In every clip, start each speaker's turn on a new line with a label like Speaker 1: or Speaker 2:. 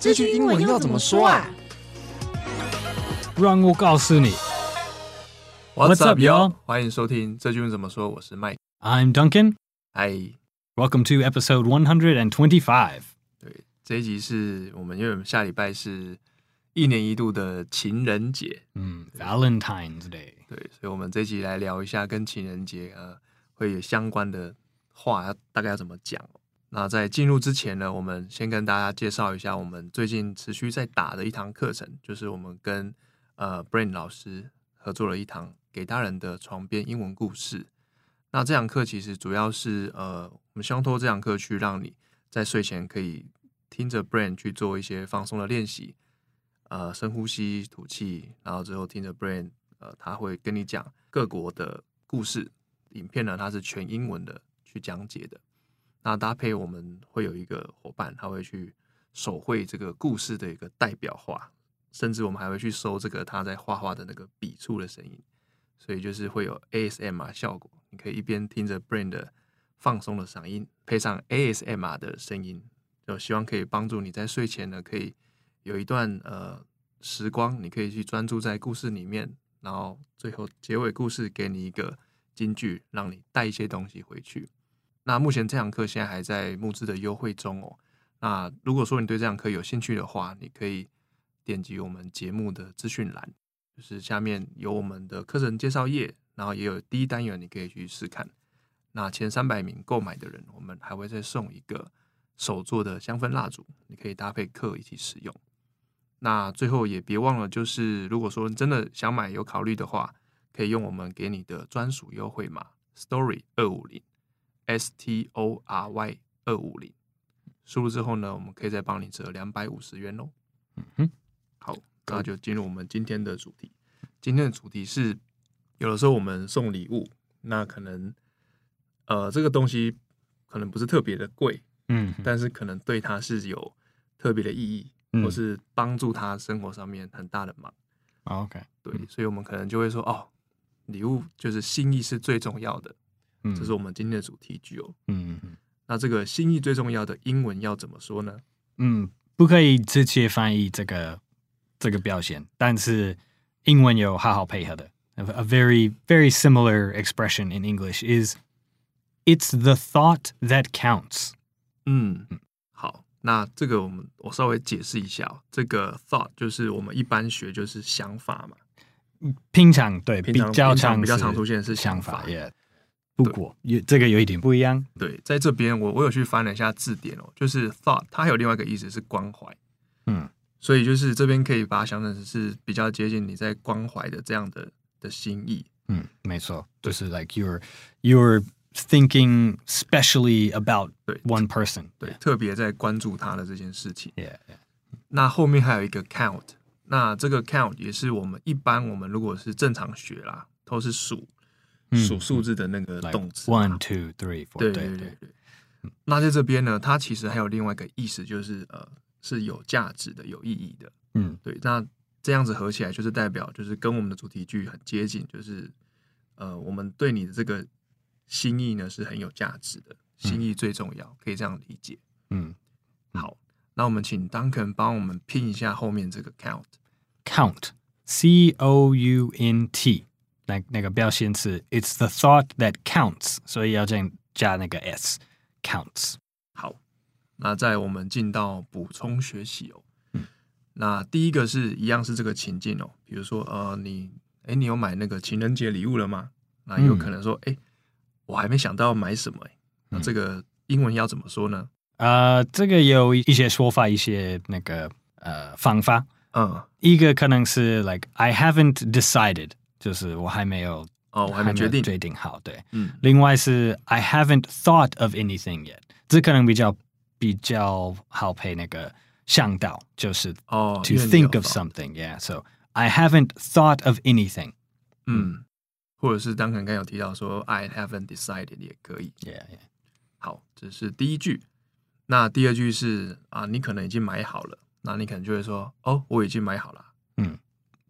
Speaker 1: 这句英文要怎么说啊？
Speaker 2: 让我告诉你。
Speaker 3: What's up, y'all？欢迎收听这句英文怎么说。我是 Mike。
Speaker 2: I'm Duncan.
Speaker 3: Hi.
Speaker 2: Welcome to episode one hundred and twenty-five.
Speaker 3: 对，这一集是我们因为我们下礼拜是一年一度的情人节，
Speaker 2: 嗯，Valentine's Day。
Speaker 3: 对，所以我们这一集来聊一下跟情人节呃会有相关的话，大概要怎么讲。那在进入之前呢，我们先跟大家介绍一下我们最近持续在打的一堂课程，就是我们跟呃 Brain 老师合作了一堂给大人的床边英文故事。那这堂课其实主要是呃，我们希望通过这堂课去让你在睡前可以听着 Brain 去做一些放松的练习，呃，深呼吸、吐气，然后之后听着 Brain，呃，他会跟你讲各国的故事。影片呢，它是全英文的去讲解的。那搭配我们会有一个伙伴，他会去手绘这个故事的一个代表画，甚至我们还会去收这个他在画画的那个笔触的声音，所以就是会有 ASMR 效果。你可以一边听着 Brain 的放松的嗓音，配上 ASMR 的声音，就希望可以帮助你在睡前呢，可以有一段呃时光，你可以去专注在故事里面，然后最后结尾故事给你一个金句，让你带一些东西回去。那目前这堂课现在还在募资的优惠中哦。那如果说你对这堂课有兴趣的话，你可以点击我们节目的资讯栏，就是下面有我们的课程介绍页。然后也有第一单元，你可以去试看。那前三百名购买的人，我们还会再送一个手做的香氛蜡烛，你可以搭配课一起使用。那最后也别忘了，就是如果说真的想买有考虑的话，可以用我们给你的专属优惠码 Story 二五零 S T O R Y 二五零，输入之后呢，我们可以再帮你折两百五十元哦。
Speaker 2: 嗯哼，
Speaker 3: 好，那就进入我们今天的主题。今天的主题是。有的时候我们送礼物，那可能，呃，这个东西可能不是特别的贵，
Speaker 2: 嗯，
Speaker 3: 但是可能对他是有特别的意义，
Speaker 2: 嗯、
Speaker 3: 或是帮助他生活上面很大的忙。
Speaker 2: OK，
Speaker 3: 对，所以我们可能就会说，哦，礼物就是心意是最重要的，
Speaker 2: 嗯，
Speaker 3: 这是我们今天的主题句哦。
Speaker 2: 嗯嗯，
Speaker 3: 那这个心意最重要的英文要怎么说呢？
Speaker 2: 嗯，不可以直接翻译这个这个表现，但是英文有好好配合的。A very, very similar expression in English is "It's the thought that counts."
Speaker 3: 嗯，好，那这个我们我稍微解释一下哦。这个 thought 就是我们一般学就是想法嘛，
Speaker 2: 平常对
Speaker 3: 平常
Speaker 2: 比较常
Speaker 3: 比较常出现的是想法。
Speaker 2: Yeah. 不过有这个有一点不一样。
Speaker 3: 对，在这边我我有去翻了一下字典哦，就是 thought 它还有另外一个意思是关怀。
Speaker 2: 嗯，
Speaker 3: 所以就是这边可以把它想成是比较接近你在关怀的这样的。的心意，
Speaker 2: 嗯，没错，就是 like you're you're thinking specially about
Speaker 3: 对
Speaker 2: one person，
Speaker 3: 对，特别在关注他的这件事情。
Speaker 2: Yeah, yeah.
Speaker 3: 那后面还有一个 count，那这个 count 也是我们一般我们如果是正常学啦，都是数数数字的那个动词。
Speaker 2: Like one, two, three, four。
Speaker 3: 对对对对。那在这边呢，它其实还有另外一个意思，就是呃是有价值的、有意义的。
Speaker 2: 嗯，
Speaker 3: 对，那。这样子合起来就是代表，就是跟我们的主题句很接近，就是呃，我们对你的这个心意呢是很有价值的，心意最重要，可以这样理解。
Speaker 2: 嗯，
Speaker 3: 好，那我们请 Duncan 帮我们拼一下后面这个
Speaker 2: count，count，c o u n t，那那个标线词，it's the thought that counts，所以要这样加那个 s，counts。
Speaker 3: 好，那在我们进到补充学习哦。那第一个是一样是这个情境哦，比如说呃，你哎，你有买那个情人节礼物了吗？那有可能说哎、嗯，我还没想到要买什么哎，那这个英文要怎么说呢？
Speaker 2: 呃，这个有一些说法，一些那个呃方法。
Speaker 3: 嗯，
Speaker 2: 一个可能是 like I haven't decided，就是我还没有
Speaker 3: 哦，我还没决定
Speaker 2: 决定好。对，
Speaker 3: 嗯。
Speaker 2: 另外是 I haven't thought of anything yet，这可能比较比较好配那个向导，就是
Speaker 3: 哦
Speaker 2: to think of something. Yeah, so I haven't thought of anything.
Speaker 3: 嗯，或者是当可能刚有提到说 I haven't decided 也可以。
Speaker 2: Yeah, yeah.
Speaker 3: 好，这是第一句。那第二句是啊，你可能已经买好了，那你可能就会说哦，我已经买好了。
Speaker 2: 嗯，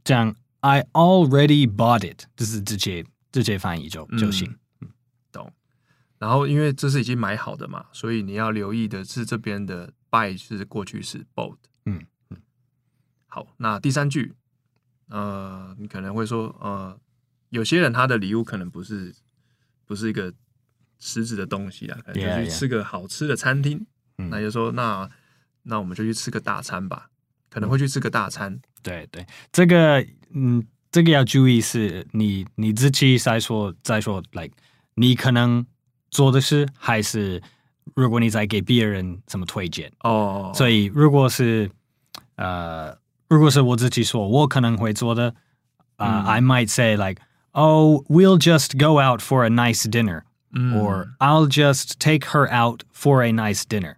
Speaker 2: 这样 I already bought it，就是直接直接翻译就就行。
Speaker 3: 嗯，懂。然后因为这是已经买好的嘛，所以你要留意的是这边的 buy 是过去式 bought。
Speaker 2: 嗯嗯。
Speaker 3: 好，那第三句，呃，你可能会说，呃，有些人他的礼物可能不是不是一个实质的东西啊，可能就去吃个好吃的餐厅。Yeah, yeah. 那就说，那那我们就去吃个大餐吧，可能会去吃个大餐。
Speaker 2: 对对，这个嗯，这个要注意是你你自己再说再说，like 你可能做的事，还是如果你在给别人什么推荐
Speaker 3: 哦。
Speaker 2: 所以如果是呃，如果是我自己说，我可能会做的啊、uh, 嗯、，I might say like, oh, we'll just go out for a nice dinner，、嗯、or I'll just take her out for a nice dinner。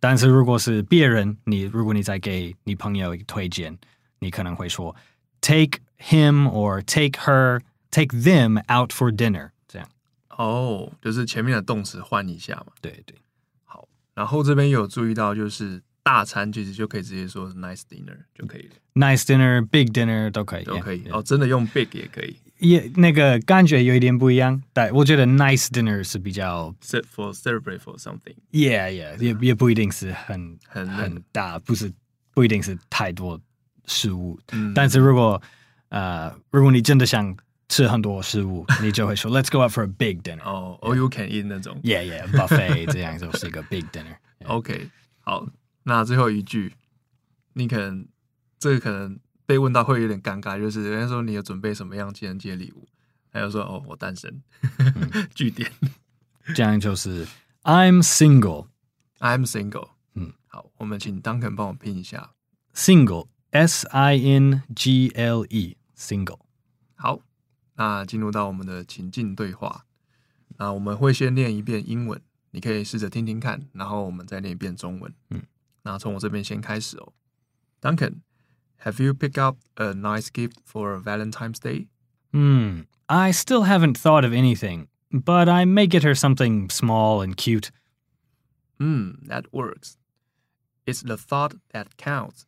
Speaker 2: 但是如果是别人，你如果你在给你朋友推荐，你可能会说 take him or take her, take them out for dinner 这样。
Speaker 3: 哦，就是前面的动词换一下嘛。
Speaker 2: 对对。
Speaker 3: 好，然后这边有注意到，就是大餐其实就可以直接说 nice dinner 就可以了。
Speaker 2: nice dinner, big dinner 都可以，
Speaker 3: 都可以。哦，真的用 big 也可以。
Speaker 2: 也那个感觉有一点不一样，但我觉得 nice dinner 是比较
Speaker 3: set for celebrate for something。
Speaker 2: Yeah, yeah，也也不一定是很
Speaker 3: 很
Speaker 2: 很大，不是不一定是太多食物。
Speaker 3: 嗯，
Speaker 2: 但是如果呃，如果你真的想吃很多食物，你就会说 Let's go out for a big dinner。
Speaker 3: 哦，all you can eat 那种。
Speaker 2: Yeah, yeah, buffet 这样就是一个 big dinner。
Speaker 3: OK，好，那最后一句，你可能这个可能。被问到会有点尴尬，就是人家说你有准备什么样情人节礼物，他就说哦，我单身。据点，
Speaker 2: 这样就是 I'm single，I'm
Speaker 3: single。嗯，好，我们请 Duncan 帮我拼一下
Speaker 2: single，S I N G L E，single。
Speaker 3: 好，那进入到我们的情境对话，那我们会先念一遍英文，你可以试着听听看，然后我们再念一遍中文。嗯，那从我这边先开始哦，Duncan。Have you picked up a nice gift for Valentine's Day?
Speaker 2: Hmm, I still haven't thought of anything, but I may get her something small and cute.
Speaker 3: Hmm, that works. It's the thought that counts.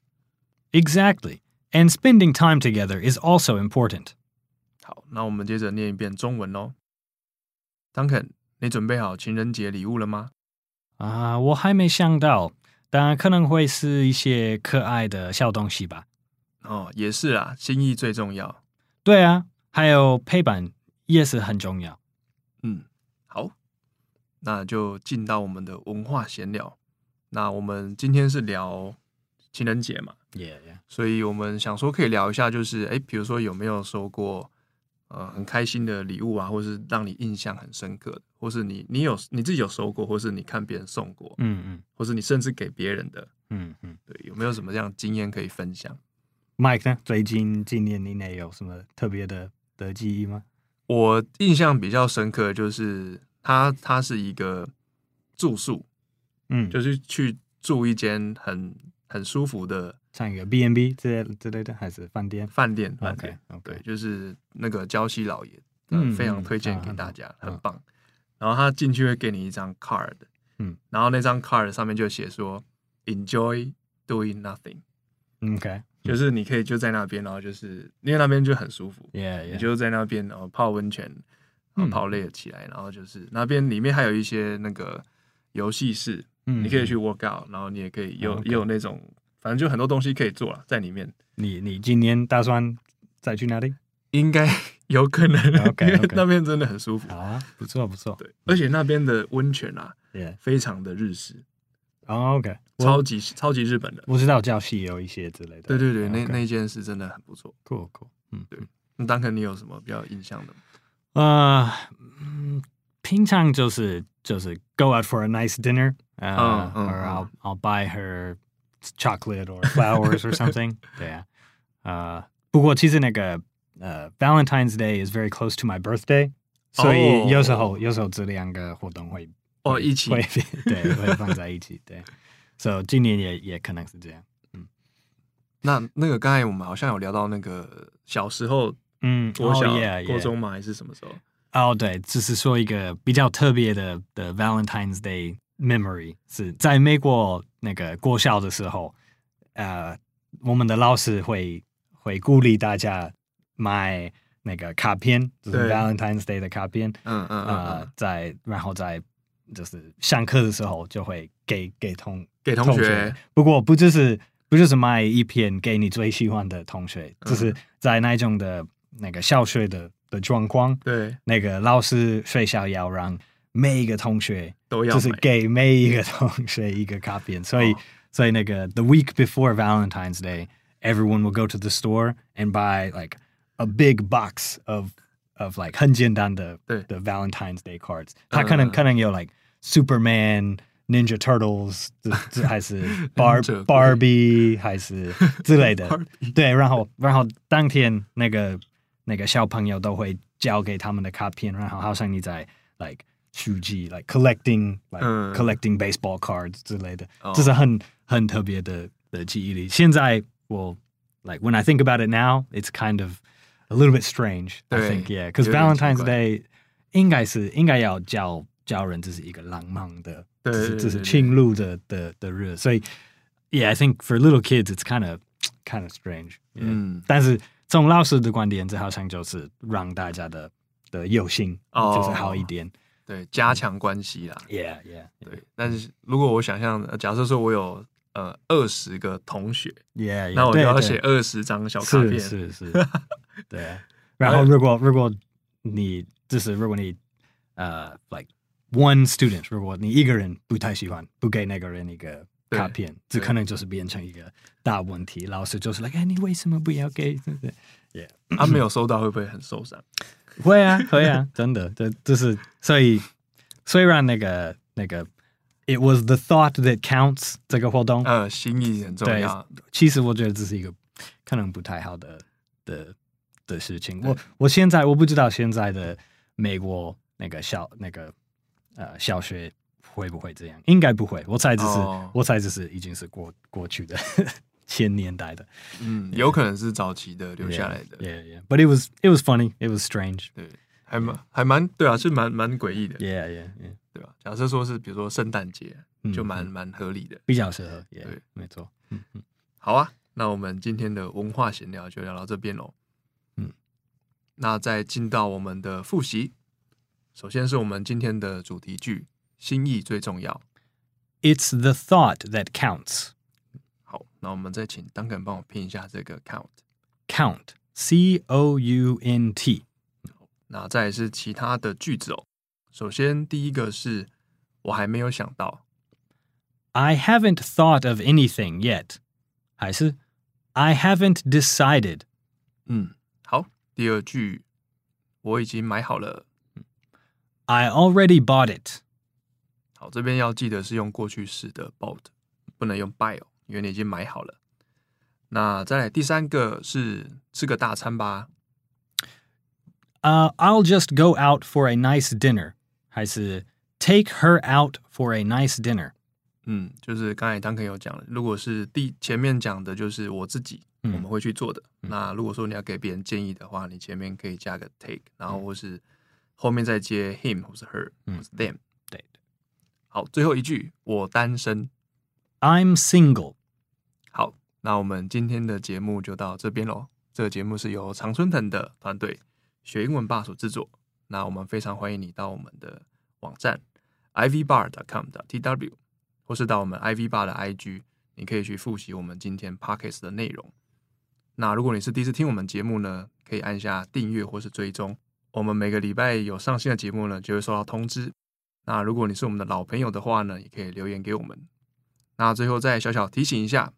Speaker 2: Exactly. And spending time together is also important.
Speaker 3: 好，那我们接着念一遍中文哦。Duncan，你准备好情人节礼物了吗？
Speaker 2: 啊，我还没想到，但可能会是一些可爱的小东西吧。
Speaker 3: 哦，也是啦，心意最重要。
Speaker 2: 对啊，还有陪伴也是很重要。
Speaker 3: 嗯，好，那就进到我们的文化闲聊。那我们今天是聊情人节嘛
Speaker 2: ？Yeah, yeah.
Speaker 3: 所以我们想说可以聊一下，就是哎，比如说有没有收过呃很开心的礼物啊，或是让你印象很深刻的，或是你你有你自己有收过，或是你看别人送过，
Speaker 2: 嗯嗯，
Speaker 3: 或是你甚至给别人的，
Speaker 2: 嗯嗯，
Speaker 3: 对，有没有什么这样经验可以分享
Speaker 2: ？Mike 呢？最近今年你内有什么特别的的记忆吗？
Speaker 3: 我印象比较深刻，就是他他是一个住宿，
Speaker 2: 嗯，
Speaker 3: 就是去住一间很很舒服的，
Speaker 2: 像一个 B N B 之类之类的，还是饭店？
Speaker 3: 饭店，饭店
Speaker 2: ，okay, okay.
Speaker 3: 对，就是那个娇西老爷，嗯，非常推荐给大家，
Speaker 2: 嗯、
Speaker 3: 很棒。嗯、然后他进去会给你一张 card，
Speaker 2: 嗯，
Speaker 3: 然后那张 card 上面就写说 “Enjoy doing nothing”，OK。就是你可以就在那边，然后就是因为那边就很舒服
Speaker 2: ，yeah, yeah.
Speaker 3: 你就在那边，然后泡温泉，然后泡累了起来，嗯、然后就是那边里面还有一些那个游戏室，嗯，你可以去 work out，然后你也可以有.也有那种，反正就很多东西可以做了在里面。
Speaker 2: 你你今年打算再去哪里？
Speaker 3: 应该 有可能
Speaker 2: ，okay,
Speaker 3: 因为那边真的很舒服。
Speaker 2: 好啊，不错不错。
Speaker 3: 对，而且那边的温泉啊.非常的日式。
Speaker 2: 哦、oh,，OK，
Speaker 3: 超级超级日本的，
Speaker 2: 我知道礁溪有一些之类的。
Speaker 3: 对对对，那、
Speaker 2: okay.
Speaker 3: 那间是真的很不错。
Speaker 2: Cool cool，嗯，
Speaker 3: 对。那 Duncan 你有什么比较印象的吗？
Speaker 2: 呃，嗯，平常就是就是 go out for a nice dinner，呃、uh, 嗯 or I'll I'll buy her chocolate or flowers or something。对啊，呃，不过其实那个呃、uh, Valentine's Day is very close to my birthday，、oh. 所以有时候有时候这两个活动会。
Speaker 3: 哦一起
Speaker 2: 会对会放在一起，对，所以今年也也可能是这样。嗯，
Speaker 3: 那那个刚才我们好像有聊到那个小时候，
Speaker 2: 嗯，
Speaker 3: 国小、
Speaker 2: 哦 yeah, yeah.
Speaker 3: 国中嘛？还是什么时候？
Speaker 2: 哦，对，只是说一个比较特别的的 Valentine's Day memory 是在美国那个国校的时候，呃，我们的老师会会鼓励大家买那个卡片，就是 Valentine's Day 的卡片，
Speaker 3: 嗯嗯
Speaker 2: 呃，在然后在就是上课的时候就会给给同
Speaker 3: 给同
Speaker 2: 学，不过不就是不就是买一片给你最喜欢的同学，就、嗯、是在那种的那个小学的。的状况，
Speaker 3: 对，
Speaker 2: 那个老师学校要让每一个同学
Speaker 3: 都要，
Speaker 2: 就是给每一个同学一个卡片，所以，所以那个 the week before Valentine's Day, everyone will go to the store and buy like a big box of of like 很简单的的 Valentine's Day cards，他可能可能有 like Superman、Ninja Turtles，这这还是 Bar Barbie 还是之类的，对，然后然后当天那个。那个小朋友都会交给他们的卡片，然后好像你在 like 书记 like collecting like、嗯、collecting baseball cards 之类的，这、哦、是很很特别的的记忆力。现在我 like when I think about it now, it's kind of a little bit strange. I think yeah, because Valentine's Day 应该是应该要教 教人这是一个浪漫的，这是这是庆祝的的的日，所以 yeah, I think for little kids it's kind of kind of strange. 嗯，但是。从老师的观点，这好像就是让大家的的友情就是好一点，
Speaker 3: 对，加强关系啦。
Speaker 2: Yeah, yeah, yeah.
Speaker 3: 对。但是如果我想象，假设说我有呃二十个同学
Speaker 2: ，Yeah, yeah.
Speaker 3: 那我就要写二十张小卡片，
Speaker 2: 是是是。对。然后如果如果你就是如果你呃、uh,，like one student，如果你一个人不太喜欢，不给那个人一个。卡片，这可能就是变成一个大问题。老师就是 like，哎，你为什么不要给？对不对？Yeah，
Speaker 3: 他没有收到，会不会很受伤？
Speaker 2: 会啊，会啊，真的，这就是所以，虽然那个那个，it was the thought that counts 这个活动，
Speaker 3: 呃，心意很重要。
Speaker 2: 其实我觉得这是一个可能不太好的的的事情。我我现在我不知道现在的美国那个小那个呃小学。会不会这样？应该不会。我猜这是，oh. 我猜这是已经是过过去的 千年代的。
Speaker 3: 嗯，有可能是早期的留下来的。
Speaker 2: Yeah, yeah. But it was it was funny. It was strange.
Speaker 3: 对，还蛮还蛮对啊，是蛮蛮诡异的。
Speaker 2: Yeah, yeah, yeah.
Speaker 3: 对吧？假设说是比如说圣诞节，就蛮蛮合理的，
Speaker 2: 比较适合。
Speaker 3: 对，
Speaker 2: 没错。
Speaker 3: 嗯嗯。好啊，那我们今天的文化闲聊就聊到这边喽。嗯，那再进到我们的复习，首先是我们今天的主题句。心意最重要。
Speaker 2: It's the thought that counts。
Speaker 3: 好，那我们再请 Duncan 帮我拼一下这个 count。
Speaker 2: Count，C O U N T。
Speaker 3: 那再来是其他的句子哦。首先第一个是我还没有想到。
Speaker 2: I haven't thought of anything yet。还是 I haven't decided。
Speaker 3: 嗯，好。第二句我已经买好了。
Speaker 2: I already bought it。
Speaker 3: 好，这边要记得是用过去式的 bought，不能用 buy 哦，因为你已经买好了。那再来第三个是吃个大餐吧。
Speaker 2: 呃、uh,，I'll just go out for a nice dinner，还是 take her out for a nice dinner？
Speaker 3: 嗯，就是刚才 Duncan 有讲了，如果是第前面讲的就是我自己，嗯、我们会去做的。嗯、那如果说你要给别人建议的话，你前面可以加个 take，然后或是后面再接 him 或是 her、嗯、或是 them。对好，最后一句，我单身。
Speaker 2: I'm single。
Speaker 3: 好，那我们今天的节目就到这边喽。这个节目是由常春藤的团队学英文吧所制作。那我们非常欢迎你到我们的网站 ivbar.com.tw，或是到我们 ivbar 的 IG，你可以去复习我们今天 podcast 的内容。那如果你是第一次听我们节目呢，可以按下订阅或是追踪。我们每个礼拜有上新的节目呢，就会收到通知。那如果你是我们的老朋友的话呢，也可以留言给我们。那最后再小小提醒一下，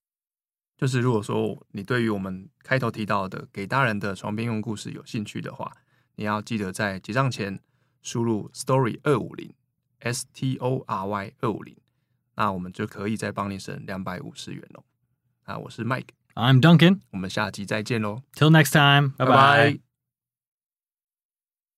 Speaker 3: 就是如果说你对于我们开头提到的给大人的床边用故事有兴趣的话，你要记得在结账前输入 story 二五零 S T O R Y 二五零，那我们就可以再帮你省两百五十元喽。那我是 Mike，I'm
Speaker 2: Duncan，
Speaker 3: 我们下集再见喽。
Speaker 2: Till next time，拜拜。